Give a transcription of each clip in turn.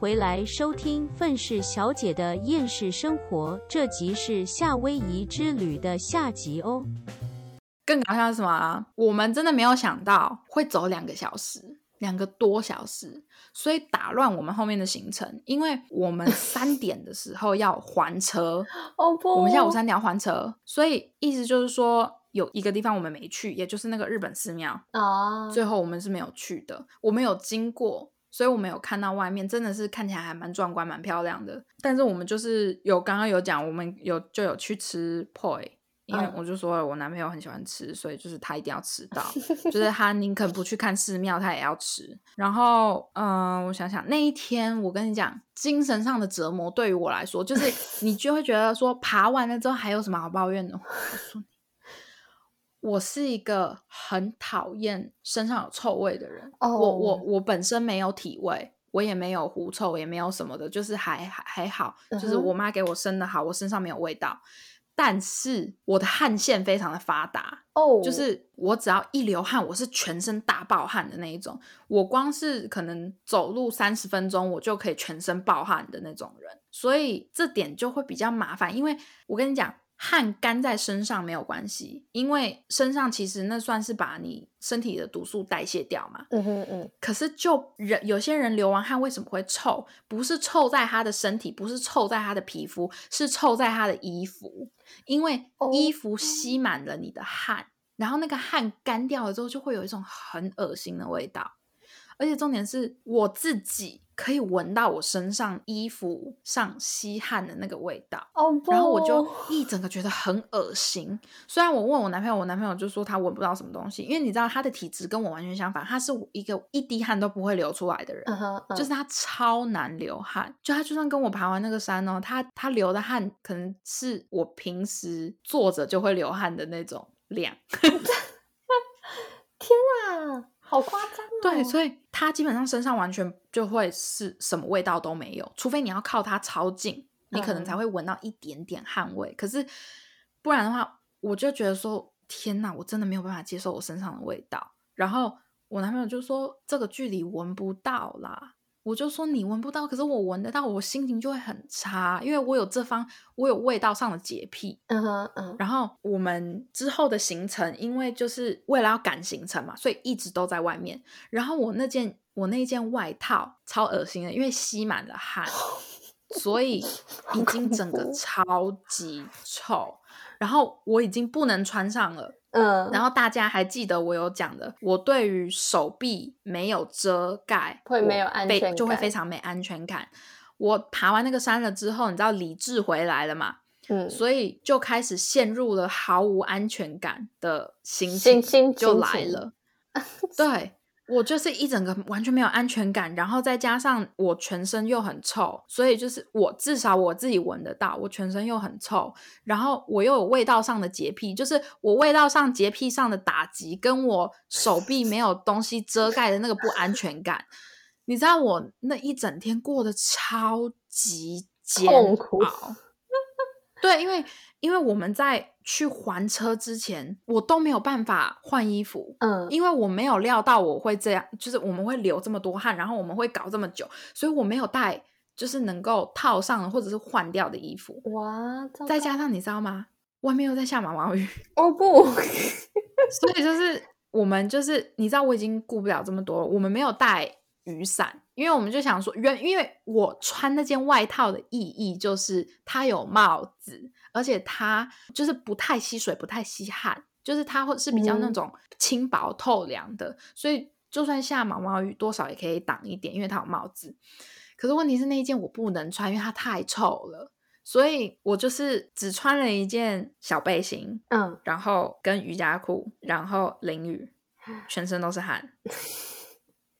回来收听愤世小姐的厌世生活，这集是夏威夷之旅的下集哦。更搞笑是什么啊？我们真的没有想到会走两个小时，两个多小时，所以打乱我们后面的行程。因为我们三点的时候要还车，哦不，我们下午三点要还车，所以意思就是说有一个地方我们没去，也就是那个日本寺庙，啊，最后我们是没有去的。我们有经过，所以我们有看到外面真的是看起来还蛮壮观、蛮漂亮的。但是我们就是有刚刚有讲，我们有就有去吃 poi。因为嗯我就说了，我男朋友很喜欢吃，所以就是他一定要吃到，就是 他宁肯不去看寺庙，他也要吃。然后，嗯、我想想，那一天我跟你讲，精神上的折磨对于我来说，就是你就会觉得说，爬完了之后还有什么好抱怨的？我是一个很讨厌身上有臭味的人。哦我我我本身没有体味。我也没有狐臭，也没有什么的，就是还还还好，就是我妈给我生的好，我身上没有味道。但是我的汗腺非常的发达，哦，就是我只要一流汗，我是全身大爆汗的那一种。我光是可能走路三十分钟，我就可以全身爆汗的那种人，所以这点就会比较麻烦。因为我跟你讲，汗干在身上没有关系，因为身上其实那算是把你身体的毒素代谢掉嘛。嗯哼嗯，可是就人有些人流完汗为什么会臭？不是臭在他的身体，不是臭在他的皮肤，是臭在他的衣服，因为哦衣服吸满了你的汗，然后那个汗干掉了之后，就会有一种很恶心的味道。而且重点是我自己可以闻到我身上衣服上吸汗的那个味道。然后我就一整个觉得很恶心。虽然我问我男朋友，我男朋友就说他闻不到什么东西，因为你知道他的体质跟我完全相反，他是一个一滴汗都不会流出来的人。就是他超难流汗，就他就算跟我爬完那个山哦，他他流的汗可能是我平时坐着就会流汗的那种量。天啊，好夸张哦，对，所以他基本上身上完全就会是什么味道都没有，除非你要靠他超近，你可能才嗯会闻到一点点汗味。可是不然的话，我就觉得说，天哪，我真的没有办法接受我身上的味道。然后我男朋友就说，这个距离闻不到啦。我就说你闻不到，可是我闻得到，我心情就会很差，因为我有这方我有味道上的洁癖。嗯哼嗯，然后我们之后的行程，因为就是为了要赶行程嘛，所以一直都在外面。然后我那件我那件外套超恶心的，因为吸满了汗，所以已经整个 超级臭。然后我已经不能穿上了。嗯，然后大家还记得我有讲的，我对于手臂没有遮盖会没有安非全感就会非常没安全感。我爬完那个山了之后，你知道理智回来了嘛？嗯，所以就开始陷入了毫无安全感的心情，心心就来了。对我就是一整个完全没有安全感，然后再加上我全身又很臭，所以就是我至少我自己闻得到，我全身又很臭，然后我又有味道上的洁癖，就是我味道上洁癖上的打击，跟我手臂没有东西遮盖的那个不安全感，你知道我那一整天过得超级煎熬。对，因为因为我们在去还车之前，我都没有办法换衣服，嗯，因为我没有料到我会这样，就是我们会流这么多汗，然后我们会搞这么久，所以我没有带就是能够套上或者是换掉的衣服。哇，再加上你知道吗？外面又在下毛毛雨，哦不，所以就是我们就是你知道我已经顾不了这么多了，我们没有带雨伞，因为我们就想说原因为我穿那件外套的意义就是它有帽子，而且它就是不太吸水，不太吸汗，就是它会是比较那嗯种轻薄透凉的，所以就算下毛毛雨，多少也可以挡一点，因为它有帽子。可是问题是那一件我不能穿，因为它太臭了。所以我就是只穿了一件小背心，嗯，然后跟瑜伽裤，然后淋雨，全身都是汗，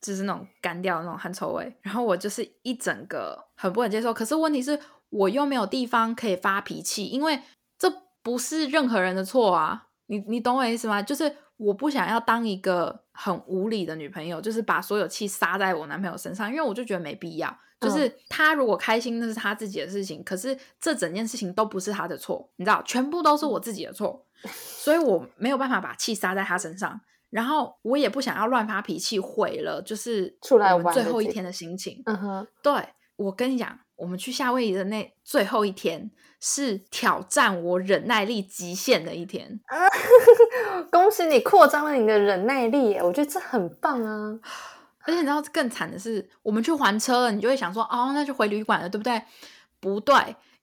就是那种干掉的那种汗臭味。然后我就是一整个很不能接受。可是问题是我又没有地方可以发脾气，因为这不是任何人的错啊。你你懂我意思吗？就是我不想要当一个很无理的女朋友，就是把所有气撒在我男朋友身上，因为我就觉得没必要。就是他如果开心，那是他自己的事情。可是这整件事情都不是他的错，你知道，全部都是我自己的错，所以我没有办法把气撒在他身上。然后我也不想要乱发脾气，毁了就是出来玩最后一天的心情。嗯哼，对，我跟你讲，我们去夏威夷的那最后一天是挑战我忍耐力极限的一天。恭喜你扩张了你的忍耐力耶，我觉得这很棒啊！而且你知道更惨的是，我们去还车了，你就会想说，哦，那就回旅馆了，对不对？不对，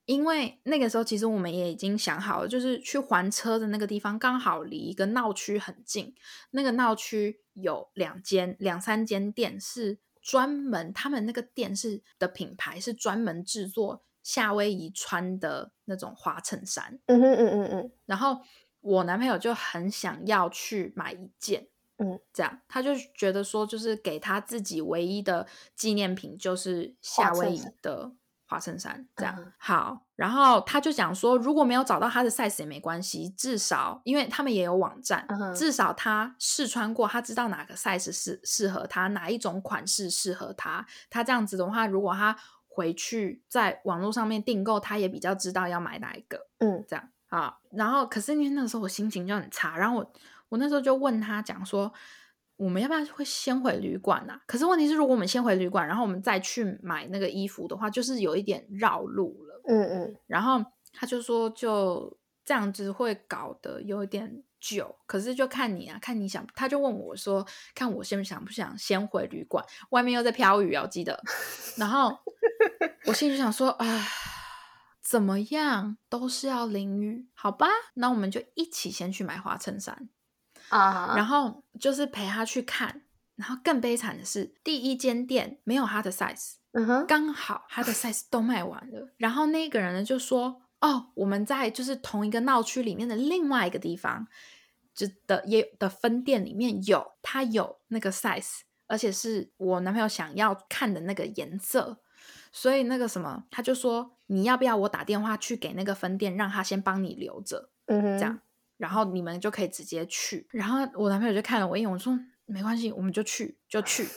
因为那个时候其实我们也已经想好了，就是去还车的那个地方刚好离一个闹区很近，那个闹区有两间、两三间店是专门，他们那个店是的品牌是专门制作夏威夷穿的那种花衬衫。嗯哼嗯嗯嗯然后我男朋友就很想要去买一件，嗯，这样他就觉得说，就是给他自己唯一的纪念品就是夏威夷的花衬衫，这样、嗯好。然后他就讲说，如果没有找到他的 size 也没关系，至少因为他们也有网站，嗯至少他试穿过，他知道哪个 size 适适合他，哪一种款式适合他。他这样子的话，如果他回去在网络上面订购，他也比较知道要买哪一个。嗯这样啊。然后，可是因为那个时候我心情就很差，然后我我那时候就问他讲说，我们要不要会先回旅馆啊？可是问题是，如果我们先回旅馆，然后我们再去买那个衣服的话，就是有一点绕路了。嗯嗯然后他就说，就这样子会搞得有一点久，可是就看你啊，看你想。他就问我说，看我先想不想先回旅馆？外面又在飘雨啊，我记得。然后我心里就想说，啊，怎么样都是要淋雨，好吧？那我们就一起先去买花衬衫。啊，然后就是陪他去看。然后更悲惨的是，第一间店没有他的 size，嗯哼刚好他的 size 都卖完了。然后那个人呢就说：“哦，我们在就是同一个闹区里面的另外一个地方，就的也的分店里面有，他有那个 size，而且是我男朋友想要看的那个颜色。所以那个什么，他就说你要不要我打电话去给那个分店，让他先帮你留着。”嗯哼，这样，然后你们就可以直接去。然后我男朋友就看了我一眼，我说没关系，我们就去，就去。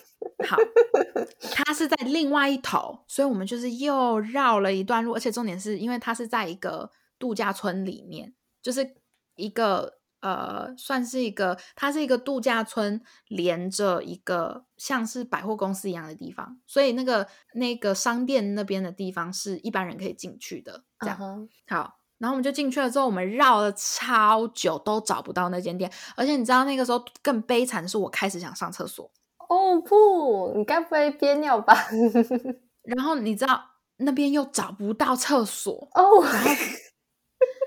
好，他是在另外一头，所以我们就是又绕了一段路，而且重点是因为他是在一个度假村里面，就是一个呃，算是一个，它是一个度假村连着一个像是百货公司一样的地方，所以那个那个商店那边的地方是一般人可以进去的，这样。好，然后我们就进去了之后，我们绕了超久都找不到那间店，而且你知道那个时候更悲惨的是，我开始想上厕所，哦不，你该不会憋尿吧？然后你知道那边又找不到厕所，哦，然后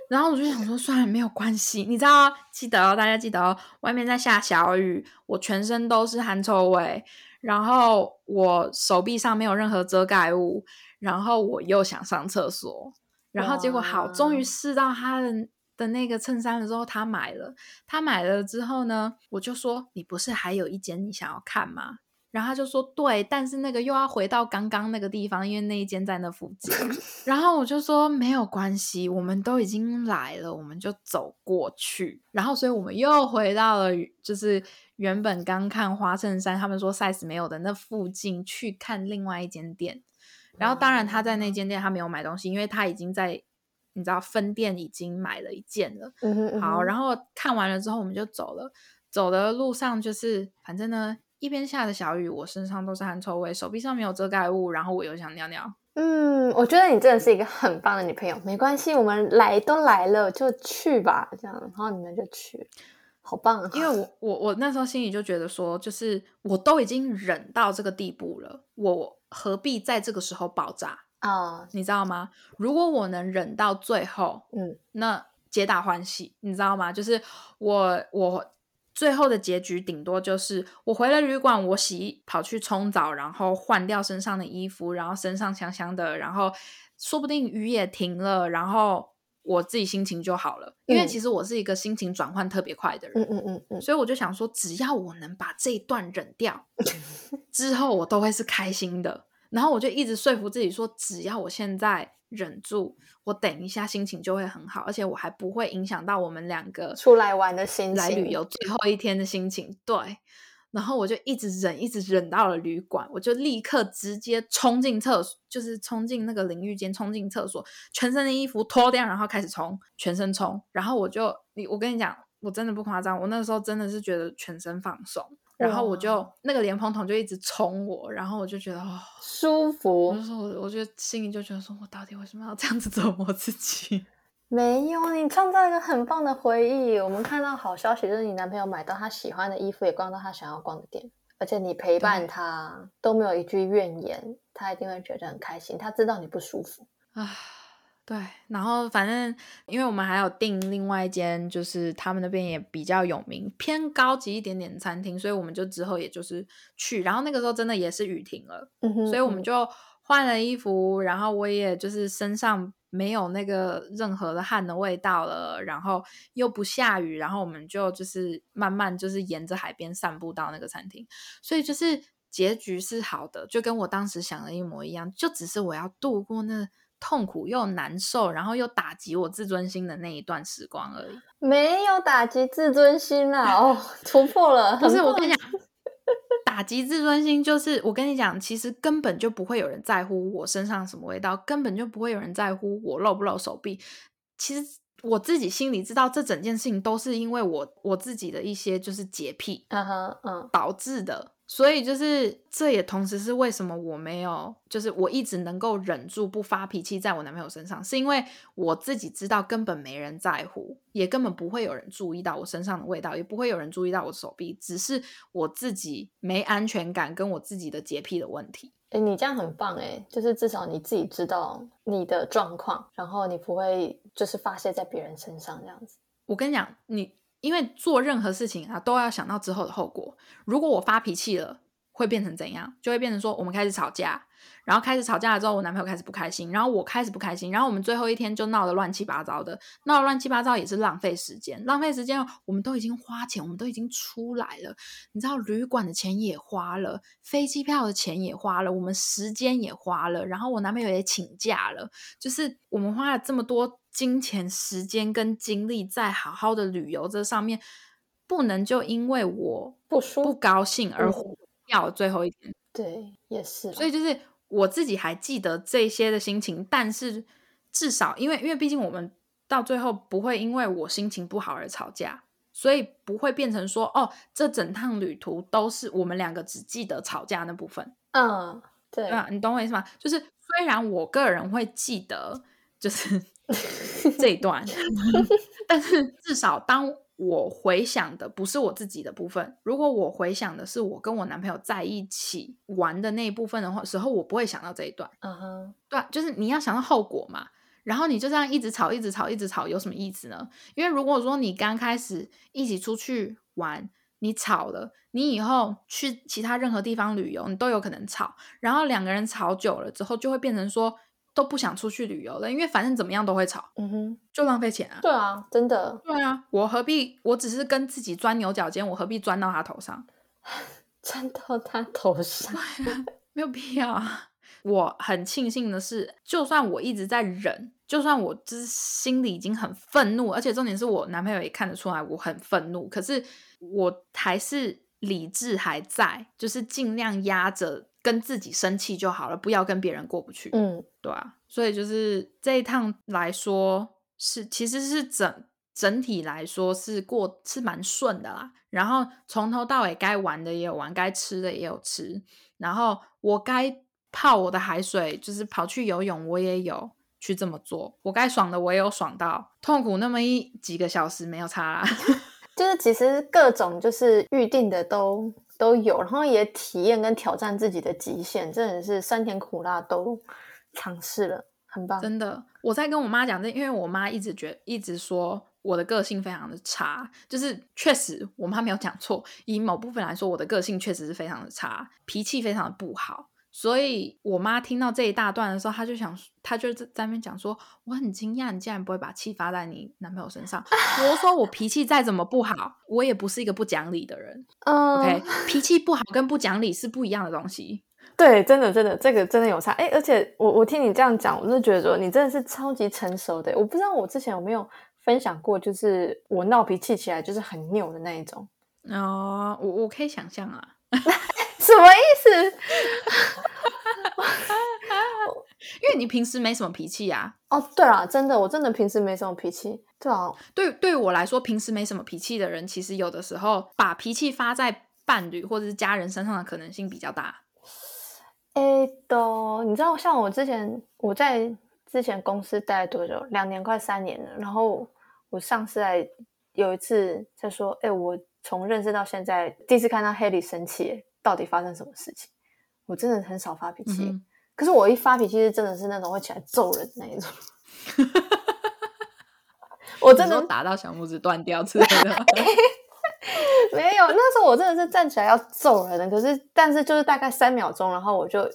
然后我就想说，算了，没有关系，你知道哦，记得哦，大家记得哦，外面在下小雨，我全身都是汗臭味，然后我手臂上没有任何遮盖物，然后我又想上厕所，然后结果好，终于试到他的的那个衬衫了之后，他买了，他买了之后呢，我就说，你不是还有一间你想要看吗？然后他就说对，但是那个又要回到刚刚那个地方，因为那一间在那附近。然后我就说没有关系，我们都已经来了，我们就走过去。然后所以我们又回到了就是原本刚看花衬衫，他们说 size 没有的那附近去看另外一间店。然后当然他在那间店他没有买东西，因为他已经在你知道分店已经买了一件了。嗯哼嗯哼好，然后看完了之后我们就走了。走的路上就是，反正呢，一边下着小雨，我身上都是汗臭味，手臂上没有遮盖物，然后我又想尿尿。嗯，我觉得你真的是一个很棒的女朋友。没关系，我们来都来了，就去吧，这样，然后你们就去，好棒啊！因为我我我那时候心里就觉得说，就是我都已经忍到这个地步了，我何必在这个时候爆炸？啊，你知道吗？如果我能忍到最后，嗯那皆大欢喜，你知道吗？就是我我最后的结局，顶多就是我回了旅馆，我洗跑去冲澡，然后换掉身上的衣服，然后身上香香的，然后说不定雨也停了，然后我自己心情就好了。因为嗯其实我是一个心情转换特别快的人，嗯嗯嗯嗯，所以我就想说，只要我能把这一段忍掉，之后我都会是开心的。然后我就一直说服自己说，只要我现在忍住，我等一下心情就会很好，而且我还不会影响到我们两个出来玩的心情来旅游最后一天的心情。对，然后我就一直忍，一直忍到了旅馆，我就立刻直接冲进厕所，就是冲进那个淋浴间，冲进厕所，全身的衣服脱掉，然后开始冲，全身冲。然后我就，你我跟你讲，我真的不夸张，我那时候真的是觉得全身放松。然后我就那个莲蓬桶就一直冲我，然后我就觉得哦舒服。我就说我我就心里就觉得说我到底为什么要这样子 折磨自己？没有，你创造一个很棒的回忆。我们看到好消息，就是你男朋友买到他喜欢的衣服，也逛到他想要逛的店，而且你陪伴他都没有一句怨言，他一定会觉得很开心。他知道你不舒服啊。对，然后反正因为我们还有订另外一间，就是他们那边也比较有名、偏高级一点点的餐厅，所以我们就之后也就是去。然后那个时候真的也是雨停了，所以我们就换了衣服，然后我也就是身上没有那个任何的汗的味道了，然后又不下雨，然后我们就就是慢慢就是沿着海边散步到那个餐厅，所以就是结局是好的，就跟我当时想的一模一样，就只是我要度过那。痛苦又难受，然后又打击我自尊心的那一段时光而已。没有打击自尊心啦，哦，突破了。不是我跟你讲，打击自尊心就是我跟你讲，其实根本就不会有人在乎我身上什么味道，根本就不会有人在乎我露不露手臂。其实我自己心里知道，这整件事情都是因为我我自己的一些就是洁癖，嗯哼，嗯，导致的。所以就是，这也同时是为什么我没有，就是我一直能够忍住不发脾气在我男朋友身上，是因为我自己知道根本没人在乎，也根本不会有人注意到我身上的味道，也不会有人注意到我手臂，只是我自己没安全感跟我自己的洁癖的问题。哎，你这样很棒哎，就是至少你自己知道你的状况，然后你不会就是发泄在别人身上这样子。我跟你讲，你。因为做任何事情啊，都要想到之后的后果。如果我发脾气了，会变成怎样？就会变成说，我们开始吵架，然后开始吵架了之后，我男朋友开始不开心，然后我开始不开心，然后我们最后一天就闹得乱七八糟的，闹得乱七八糟也是浪费时间，浪费时间。我们都已经花钱，我们都已经出来了，你知道，旅馆的钱也花了，飞机票的钱也花了，我们时间也花了，然后我男朋友也请假了，就是我们花了这么多。金钱、时间跟精力在好好的旅游这上面，不能就因为我不舒不高兴而掉最后一天。对，也是。所以就是我自己还记得这些的心情，但是至少因为因为毕竟我们到最后不会因为我心情不好而吵架，所以不会变成说哦，这整趟旅途都是我们两个只记得吵架那部分。嗯，对啊，你懂我意思吗？就是虽然我个人会记得，就是。这一段，但是至少当我回想的不是我自己的部分，如果我回想的是我跟我男朋友在一起玩的那一部分的话，时候我不会想到这一段。嗯哼，对，就是你要想到后果嘛，然后你就这样一直吵，一直吵，一直吵，有什么意思呢？因为如果说你刚开始一起出去玩，你吵了，你以后去其他任何地方旅游，你都有可能吵，然后两个人吵久了之后，就会变成说。都不想出去旅游了，因为反正怎么样都会吵，嗯哼，就浪费钱啊。对啊，真的。对啊，我何必？我只是跟自己钻牛角尖，我何必钻到他头上？钻到他头上，没有必要啊。我很庆幸的是，就算我一直在忍，就算我就是心里已经很愤怒，而且重点是我男朋友也看得出来我很愤怒，可是我还是理智还在，就是尽量压着。跟自己生气就好了，不要跟别人过不去。嗯，对啊，所以就是这一趟来说是，其实是整整体来说是过是蛮顺的啦。然后从头到尾该玩的也有玩，该吃的也有吃。然后我该泡我的海水，就是跑去游泳，我也有去这么做。我该爽的我也有爽到，痛苦那么一几个小时没有差。就是其实各种就是预定的都。都有，然后也体验跟挑战自己的极限，真的是酸甜苦辣都尝试了，很棒。真的，我在跟我妈讲这，因为我妈一直觉一直说我的个性非常的差，就是确实我妈没有讲错，以某部分来说，我的个性确实是非常的差，脾气非常的不好。所以我妈听到这一大段的时候，她就想，她就在在那边讲说，我很惊讶，你竟然不会把气发在你男朋友身上。我说我脾气再怎么不好，我也不是一个不讲理的人。OK，脾气不好跟不讲理是不一样的东西。对，真的真的，这个真的有差。哎，而且我我听你这样讲，我就觉得说你真的是超级成熟的。我不知道我之前有没有分享过，就是我闹脾气起来就是很拗的那一种。哦，我我可以想象啊。什么意思？因为你平时没什么脾气呀。哦，对啊，真的，我真的平时没什么脾气。对啊，对，对于我来说，平时没什么脾气的人，其实有的时候把脾气发在。伴侣或者是家人身上的可能性比较大？哎，都你知道，像我之前我在之前公司待了多久？两年快三年了。然后我上次来有一次在说，哎，我从认识到现在第一次看到黑里生气，到底发生什么事情？我真的很少发脾气，可是我一发脾气是真的是那种会起来揍人那一种。我真的打到小拇指断掉之类的，没有。那时候我真的是站起来要揍人的，可是但是就是大概三秒钟，然后我就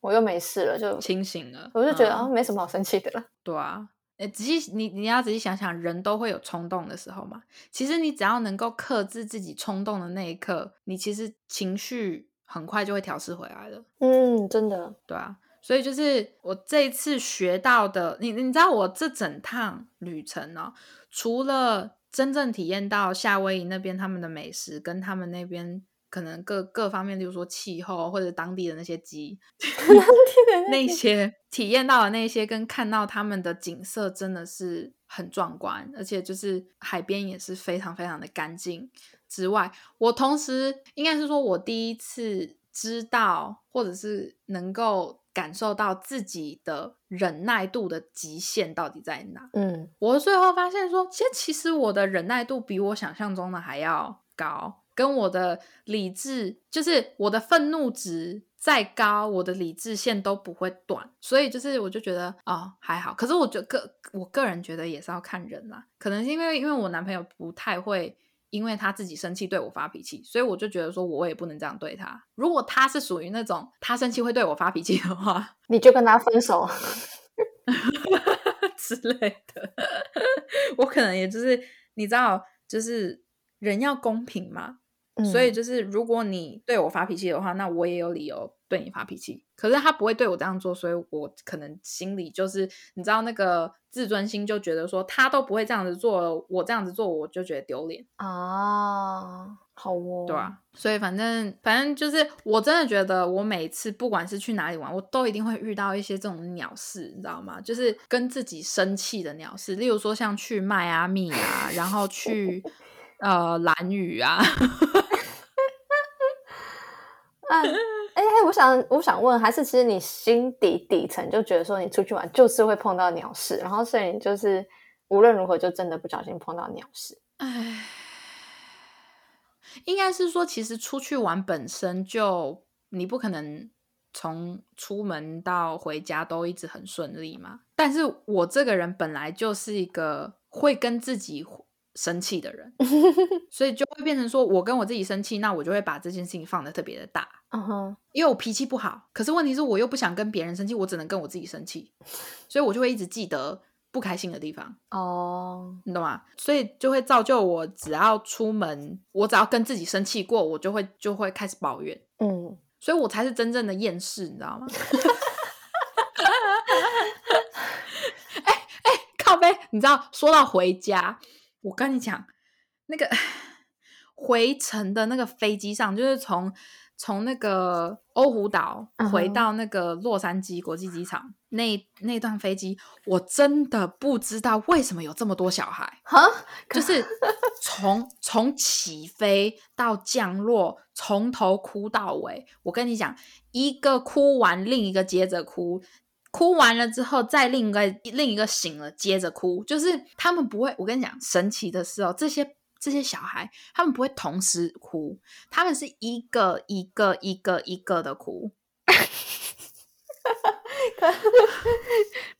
我又没事了，就清醒了。我就觉得啊，没什么好生气的了。对啊，哎，仔细你你要仔细想想，人都会有冲动的时候嘛。其实你只要能够克制自己冲动的那一刻，你其实情绪很快就会调试回来了。嗯，真的，对啊。所以就是我这一次学到的，你你知道我这整趟旅程呢，除了真正体验到夏威夷那边他们的美食，跟他们那边可能各各方面，例如说气候或者当地的那些鸡，那些体验到的那些，跟看到他们的景色真的是很壮观，而且就是海边也是非常非常的干净之外，我同时应该是说我第一次知道，或者是能够。感受到自己的忍耐度的极限到底在哪？嗯，我最后发现说，其实其实我的忍耐度比我想象中的还要高，跟我的理智，就是我的愤怒值再高，我的理智线都不会断。所以就是我就觉得哦还好，可是我觉得个我个人觉得也是要看人啦，可能是因为因为我男朋友不太会。因为他自己生气对我发脾气，所以我就觉得说，我也不能这样对他。如果他是属于那种他生气会对我发脾气的话，你就跟他分手 之类的。我可能也就是你知道，就是人要公平嘛。所以就是，如果你对我发脾气的话，那我也有理由对你发脾气。可是他不会对我这样做，所以我可能心里就是，你知道那个自尊心就觉得说，他都不会这样子做，我这样子做我就觉得丢脸啊。好哦，对啊。所以反正反正就是，我真的觉得我每次不管是去哪里玩，我都一定会遇到一些这种鸟事，你知道吗？就是跟自己生气的鸟事，例如说像去迈阿密啊，然后去呃蓝雨啊。哎哎，我想我想问，还是其实你心底底层就觉得说，你出去玩就是会碰到鸟事，然后所以你就是无论如何就真的不小心碰到鸟事。哎，应该是说，其实出去玩本身就你不可能从出门到回家都一直很顺利嘛。但是我这个人本来就是一个会跟自己。生气的人，所以就会变成说，我跟我自己生气，那我就会把这件事情放的特别的大，嗯哼，因为我脾气不好，可是问题是我又不想跟别人生气，我只能跟我自己生气，所以我就会一直记得不开心的地方，哦，你懂吗？所以就会造就我，只要出门，我只要跟自己生气过，我就会就会开始抱怨，嗯，所以我才是真正的厌世，你知道吗？哎哎，靠背，你知道，说到回家。我跟你讲，那个回程的那个飞机上，就是从从那个欧胡岛回到那个洛杉矶国际机场那那段飞机，我真的不知道为什么有这么多小孩，哈，就是从从起飞到降落，从头哭到尾。我跟你讲，一个哭完，另一个接着哭。哭完了之后，再另一个另一个醒了，接着哭，就是他们不会。我跟你讲，神奇的是哦，这些这些小孩，他们不会同时哭，他们是一个一个一个一个的哭，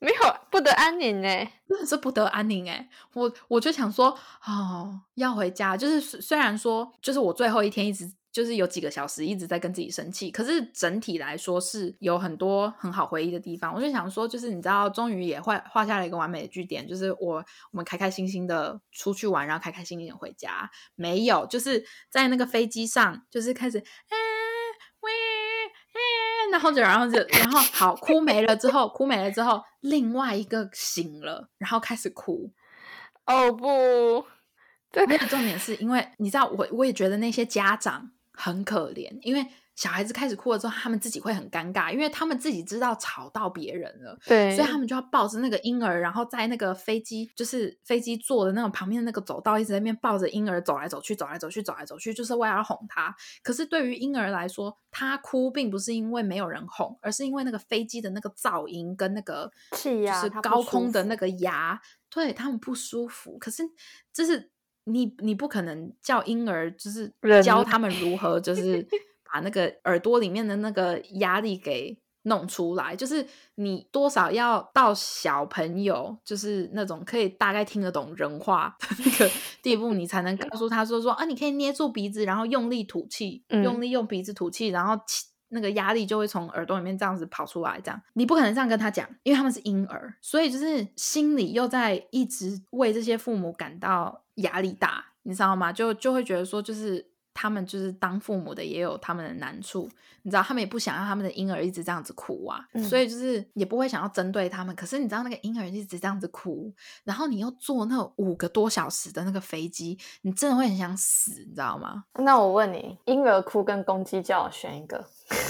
没有不得安宁呢，真的是不得安宁哎！我我就想说，哦，要回家，就是虽然说，就是我最后一天一直。就是有几个小时一直在跟自己生气，可是整体来说是有很多很好回忆的地方。我就想说，就是你知道，终于也画画下了一个完美的句点，就是我我们开开心心的出去玩，然后开开心心的回家。没有，就是在那个飞机上，就是开始，哎喂，哎，然后就然后就然后好哭没了之后，哭没了之后，另外一个醒了，然后开始哭。哦不，这个重点是因为你知道，我我也觉得那些家长。很可怜，因为小孩子开始哭了之后，他们自己会很尴尬，因为他们自己知道吵到别人了，对，所以他们就要抱着那个婴儿，然后在那个飞机就是飞机坐的那种旁边的那个走道，一直在那边抱着婴儿走来走去，走来走去，走来走去，就是为了要哄他。可是对于婴儿来说，他哭并不是因为没有人哄，而是因为那个飞机的那个噪音跟那个气压就是他不舒高空的那个牙，对他们不舒服。可是就是你你不可能叫婴儿就是教他们如何就 是把那个耳朵里面的那个压力给弄出来，就是你多少要到小朋友就是那种可以大概听得懂人话的那个地步，你才能告诉他说说啊，你可以捏住鼻子，然后用力吐气，嗯。用力用鼻子吐气，然后气那个压力就会从耳朵里面这样子跑出来，这样你不可能这样跟他讲，因为他们是婴儿，所以就是心里又在一直为这些父母感到压力大，你知道吗？就就会觉得说，就是他们就是当父母的也有他们的难处，你知道，他们也不想让他们的婴儿一直这样子哭啊，嗯所以就是也不会想要针对他们。可是你知道，那个婴儿一直这样子哭，然后你又坐那五个多小时的那个飞机，你真的会很想死，你知道吗？那我问你，婴儿哭跟公鸡叫，选一个？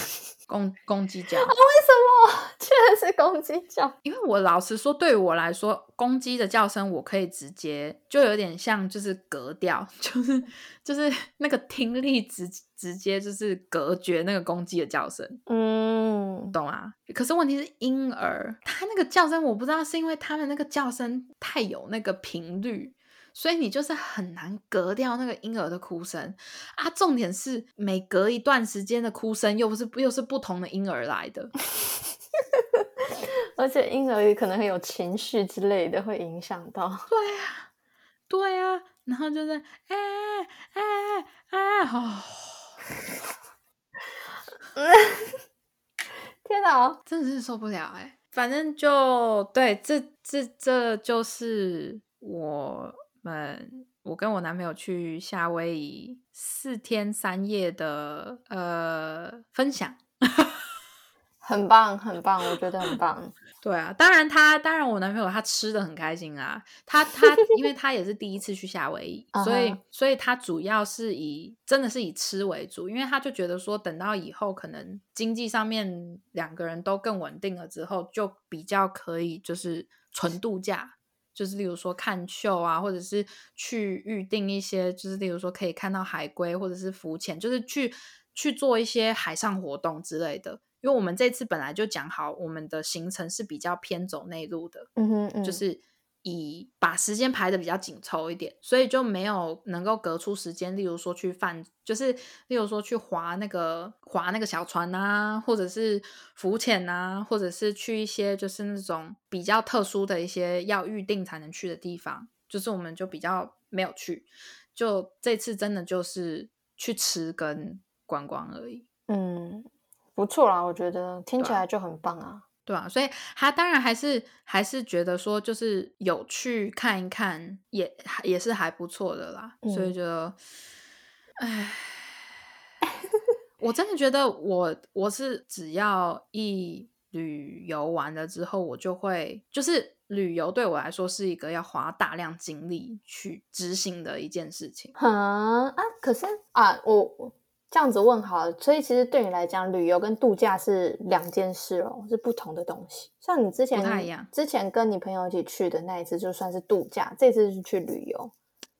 公公鸡叫。为什么？居然是公鸡叫？因为我老实说，对我来说，公鸡的叫声我可以直接，就有点像就是隔掉，就是就是那个听力直直接就是隔绝那个公鸡的叫声，嗯，懂啊？可是问题是婴儿他那个叫声，我不知道是因为他们那个叫声太有那个频率。所以你就是很难隔掉那个婴儿的哭声啊！重点是每隔一段时间的哭声又不是又是不同的婴儿来的，而且婴儿也可能很有情绪之类的，会影响到。对呀、对呀、然后就是哎哎哎哦，天哪！真的是受不了哎、反正就对，这这这就是我们我跟我男朋友去夏威夷四天三夜的呃分享。很棒，很棒，我觉得很棒。对啊，当然他当然我男朋友他吃的很开心啊，他他因为他也是第一次去夏威夷，所以所以他主要是以真的是以吃为主，因为他就觉得说等到以后可能经济上面两个人都更稳定了之后，就比较可以就是纯度假。就是例如说看秀啊，或者是去预定一些，就是例如说可以看到海龟，或者是浮潜，就是去去做一些海上活动之类的。因为我们这次本来就讲好，我们的行程是比较偏走内陆的，嗯哼嗯，就是以把时间排的比较紧凑一点，所以就没有能够隔出时间，例如说去泛，就是例如说去划那个划那个小船啊，或者是浮潜啊，或者是去一些就是那种比较特殊的一些要预定才能去的地方，就是我们就比较没有去，就这次真的就是去吃跟观光而已。嗯，不错啦，我觉得听起来就很棒啊。对啊，所以他当然还是还是觉得说，就是有去看一看，也也是还不错的啦。所以嗯就，唉，我真的觉得我我是只要一旅游完了之后，我就会就是旅游对我来说是一个要花大量精力去执行的一件事情。哼啊，可是啊，我我这样子问好了，所以其实对你来讲，旅游跟度假是两件事哦，是不同的东西。像你之前不太一样。之前跟你朋友一起去的那一次，就算是度假，这次是去旅游。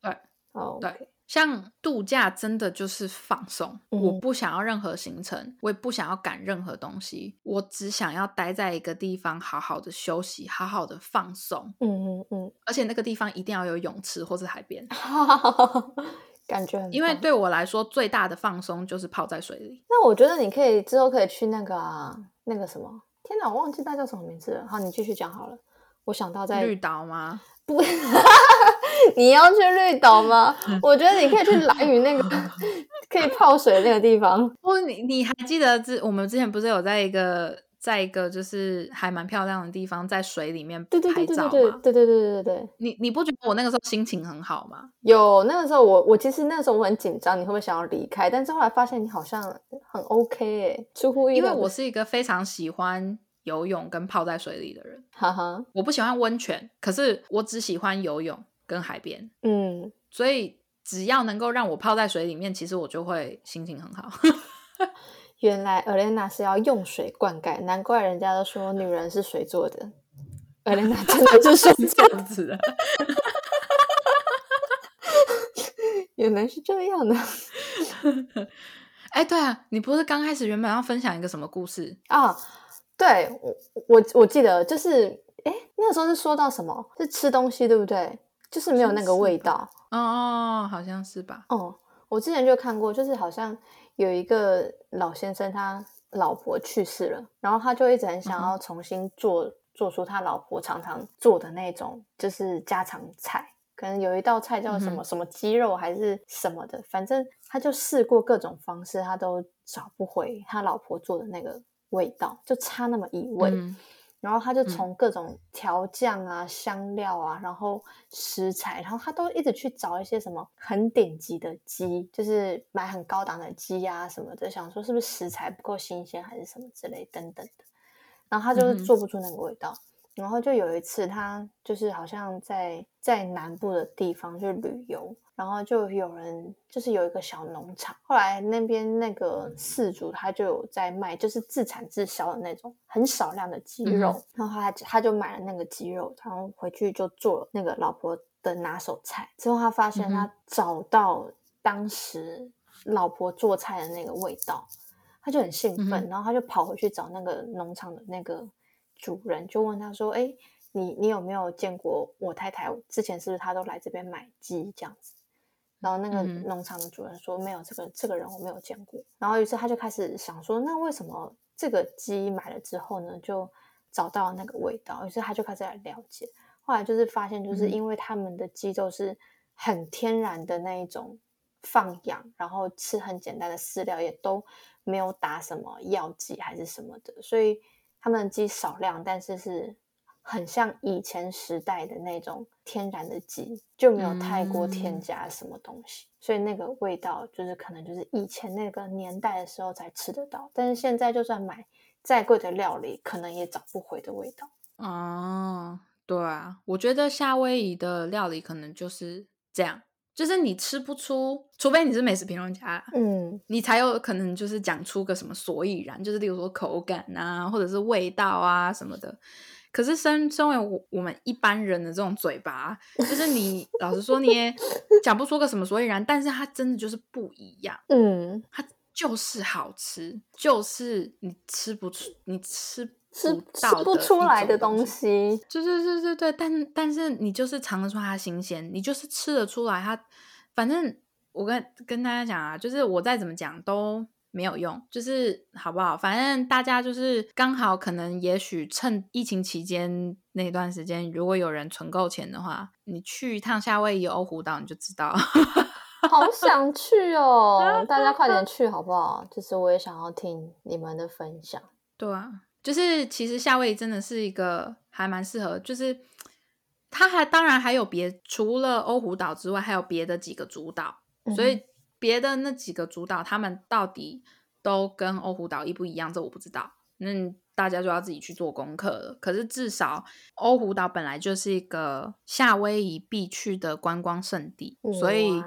对，哦，对，像度假真的就是放松，我嗯不想要任何行程，我也不想要赶任何东西，我只想要待在一个地方，好好的休息，好好的放松，嗯嗯嗯，而且那个地方一定要有泳池或是海边，感觉很因为棒对我来说最大的放松就是泡在水里。那我觉得你可以之后可以去那个啊，那个什么，天哪，我忘记那叫什么名字了。好，你继续讲好了。我想到在绿岛吗？不，你要去绿岛吗？我觉得你可以去蓝屿那个 可以泡水的那个地方。不你你还记得之我们之前不是有在一个在一个就是还蛮漂亮的地方，在水里面对对拍照对对对吗？对对对对对对，你你不觉得我那个时候心情很好吗？有那个时候我我其实那个时候我很紧张，你会不会想要离开？但是后来发现你好像很 OK 哎，出乎意料因为。我是一个非常喜欢游泳跟泡在水里的人。哈哈，我不喜欢温泉，可是我只喜欢游泳跟海边，嗯，所以只要能够让我泡在水里面，其实我就会心情很好。原来 Elena 是要用水灌溉，难怪人家都说女人是水做的。Elena 真的就是水这样子的。原来是这样的哎，对啊，你不是刚开始原本要分享一个什么故事？啊！对我我我记得就是，哎，那个时候是说到什么？是吃东西对不对？就是没有那个味道。哦哦，好像是吧？哦，我之前就看过，就是好像有一个老先生，他老婆去世了，然后他就一直很想要重新做、做出他老婆常常做的那种，就是家常菜。可能有一道菜叫什么、什么鸡肉还是什么的，反正他就试过各种方式，他都找不回他老婆做的那个味道，就差那么一味。嗯然后他就从各种调酱啊、香料啊，然后食材，然后他都一直去找一些什么很顶级的鸡，就是买很高档的鸡啊什么的，想说是不是食材不够新鲜还是什么之类等等的。然后他就是做不出那个味道。然后就有一次，他就是好像在在南部的地方去旅游，然后就有人就是有一个小农场，后来那边那个饲主他就有在卖，就是自产自销的那种很少量的鸡肉，嗯然后他他就买了那个鸡肉，然后回去就做了那个老婆的拿手菜。之后他发现他找到当时老婆做菜的那个味道，他就很兴奋，嗯然后他就跑回去找那个农场的那个主人，就问他说：“哎，你你有没有见过我太太？之前是不是她都来这边买鸡这样子？”然后那个农场的主人说：“没有，这个这个人我没有见过。”然后于是他就开始想说：“那为什么这个鸡买了之后呢，就找到那个味道？”于是他就开始来了解。后来就是发现，就是嗯因为他们的鸡都是很天然的那一种放养，然后吃很简单的饲料，也都没有打什么药剂还是什么的，所以他们的鸡少量，但是是很像以前时代的那种天然的鸡，就没有太过添嗯加什么东西，所以那个味道就是可能就是以前那个年代的时候才吃得到，但是现在就算买再贵的料理，可能也找不回的味道。哦，对啊，我觉得夏威夷的料理可能就是这样，就是你吃不出，除非你是美食评论家，嗯你才有可能就是讲出个什么所以然，就是例如说口感啊，或者是味道啊什么的。可是身身为我我们一般人的这种嘴巴，就是你老实说你也 讲不出个什么所以然，但是它真的就是不一样，嗯，它就是好吃，就是你吃不出，你吃吃吃不出来的种东西。对对对对对，但但是你就是尝得出它新鲜，你就是吃得出来它。反正我跟跟大家讲啊，就是我再怎么讲都没有用，就是好不好？反正大家就是刚好可能也许趁疫情期间那段时间，如果有人存够钱的话，你去一趟夏威夷欧胡岛你就知道。好想去哦！大家快点 去好不好？就是我也想要听你们的分享。对啊，就是其实夏威夷真的是一个还蛮适合，就是它还当然还有别除了欧胡岛之外，还有别的几个主岛，所嗯以别的那几个主岛他们到底都跟欧胡岛一不一样，这我不知道。那大家就要自己去做功课了。可是至少欧胡岛本来就是一个夏威夷必去的观光胜地，所以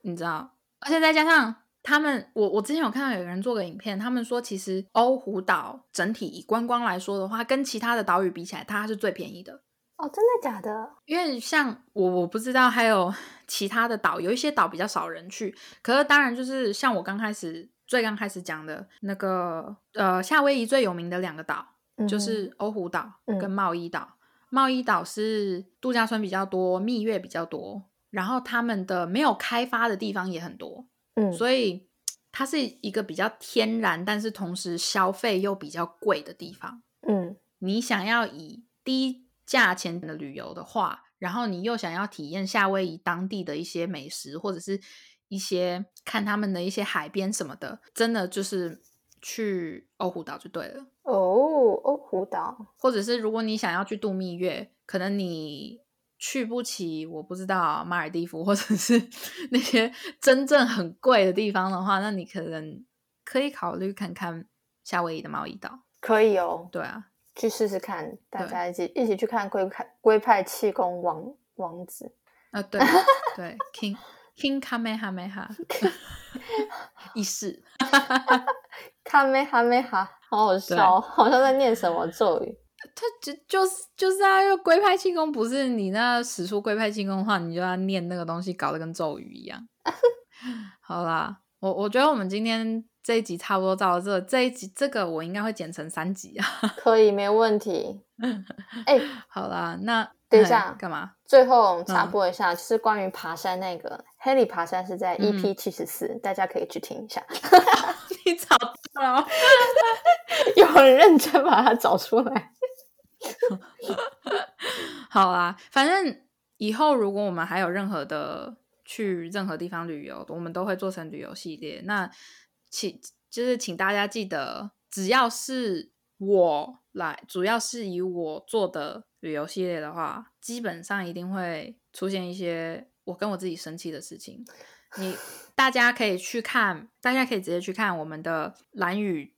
你知道，而且再加上他们，我我之前有看到有人做个影片，他们说其实欧胡岛整体以观光来说的话，跟其他的岛屿比起来，它是最便宜的。哦，真的假的？因为像我我不知道还有 其他的岛，有一些岛比较少人去，可是当然就是像我刚开始最刚开始讲的那个呃夏威夷最有名的两个岛，就嗯是欧胡岛嗯跟贸易岛。贸易岛是度假村比较多，蜜月比较多，然后他们的没有开发的地方也很多，嗯，所以它是一个比较天然，但是同时消费又比较贵的地方。嗯你想要以低价钱的旅游的话，然后你又想要体验夏威夷当地的一些美食，或者是一些看他们的一些海边什么的，真的就是去欧胡岛就对了。哦，欧胡岛，或者是如果你想要去度蜜月，可能你去不起，我不知道马尔蒂夫或者是 那些真正很贵的地方的话，那你可能可以考虑看看夏威夷的贸易岛。可以哦，对啊，去试试看，大家一起一起去看龟派龟派气功王王子。啊对 对，King King Kamehameha 一世。卡梅哈梅哈，好好笑，好像在念什么咒语。他就就是就是啊，因为龟派气功不是你那使出龟派气功的话，你就要念那个东西，搞得跟咒语一样。好啦，我我觉得我们今天这一集差不多到这，这一集这个我应该会剪成三集啊。可以，没问题。哎，好啦，那等一下干嘛？最后插播一下，就是关于爬山那个黑里爬山是在 EP 七十四，大家可以去听一下。你找到？有人认真把它找出来。好啦，反正以后如果我们还有任何的去任何地方旅游，我们都会做成旅游系列。那请就是请大家记得，只要是我来，主要是以我做的旅游系列的话，基本上一定会出现一些我跟我自己生气的事情。你大家可以去看，大家可以直接去看我们的蓝雨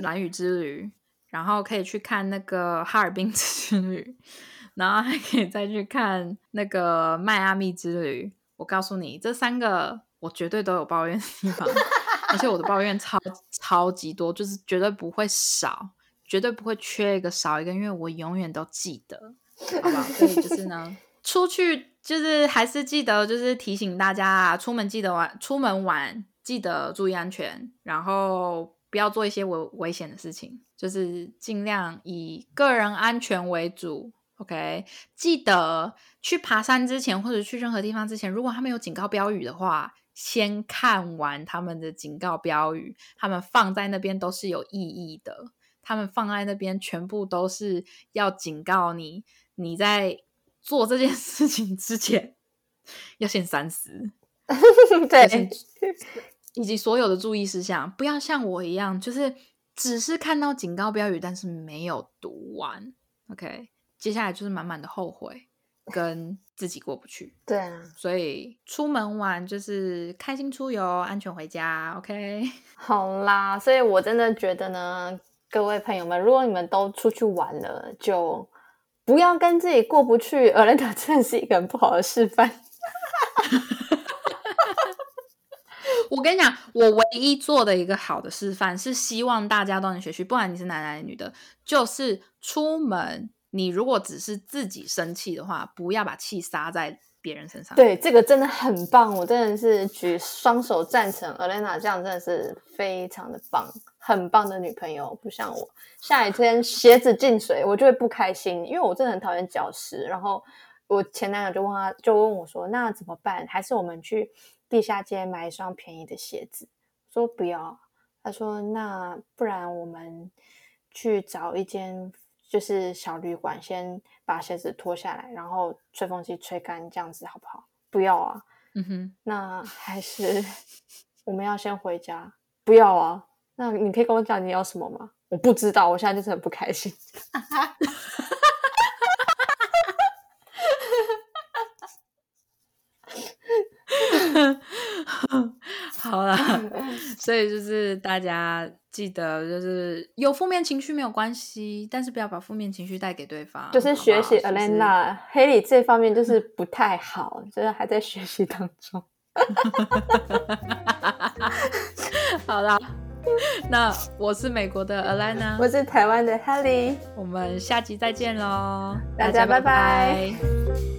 蓝雨之旅。然后可以去看那个哈尔滨之旅，然后还可以再去看那个迈阿密之旅。我告诉你，这三个我绝对都有抱怨的地方，而且我的抱怨超超级多，就是绝对不会少，绝对不会缺一个少一个，因为我永远都记得，好不好？所以就是呢，出去就是还是记得，就是提醒大家啊，出门记得玩，出门玩记得注意安全，然后。不要做一些危危险的事情，就是尽量以个人安全为主。OK，记得去爬山之前或者去任何地方之前，如果他们有警告标语的话，先看完他们的警告标语。他们放在那边都是有意义的，他们放在那边全部都是要警告你，你在做这件事情之前 要先三思。对。以及所有的注意事项，不要像我一样，就是只是看到警告标语，但是没有读完。OK，接下来就是满满的后悔，跟自己过不去。对啊，所以出门玩就是开心出游，安全回家。OK，好啦，所以我真的觉得呢，各位朋友们，如果你们都出去玩了，就不要跟自己过不去。而兰达真的是一个很不好的示范。我跟你讲，我唯一做的一个好的示范是希望大家都能学习，不管你是男男女的，就是出门，你如果只是自己生气的话，不要把气撒在别人身上。对，这个真的很棒，我真的是举双手赞成。Elena 这样真的是非常的棒，很棒的女朋友，不像我，下雨天鞋子进水，我就会不开心，因为我真的很讨厌脚湿。然后我前男友就问他，就问我说：“那怎么办？还是我们去？”地下街买一双便宜的鞋子，说不要。他说：“那不然我们去找一间就是小旅馆，先把鞋子脱下来，然后吹风机吹干，这样子好不好？”不要啊。嗯哼。那还是我们要先回家。不要啊。那你可以跟我讲你要什么吗？我不知道，我现在就是很不开心。好了，所以就是大家记得，就是有负面情绪没有关系，但是不要把负面情绪带给对方。就是学习黑里这方面就是不太好，就是还在学习当中。好了，那我是美国的 Alena，我是台湾的 Helly，我们下集再见喽，大家拜拜。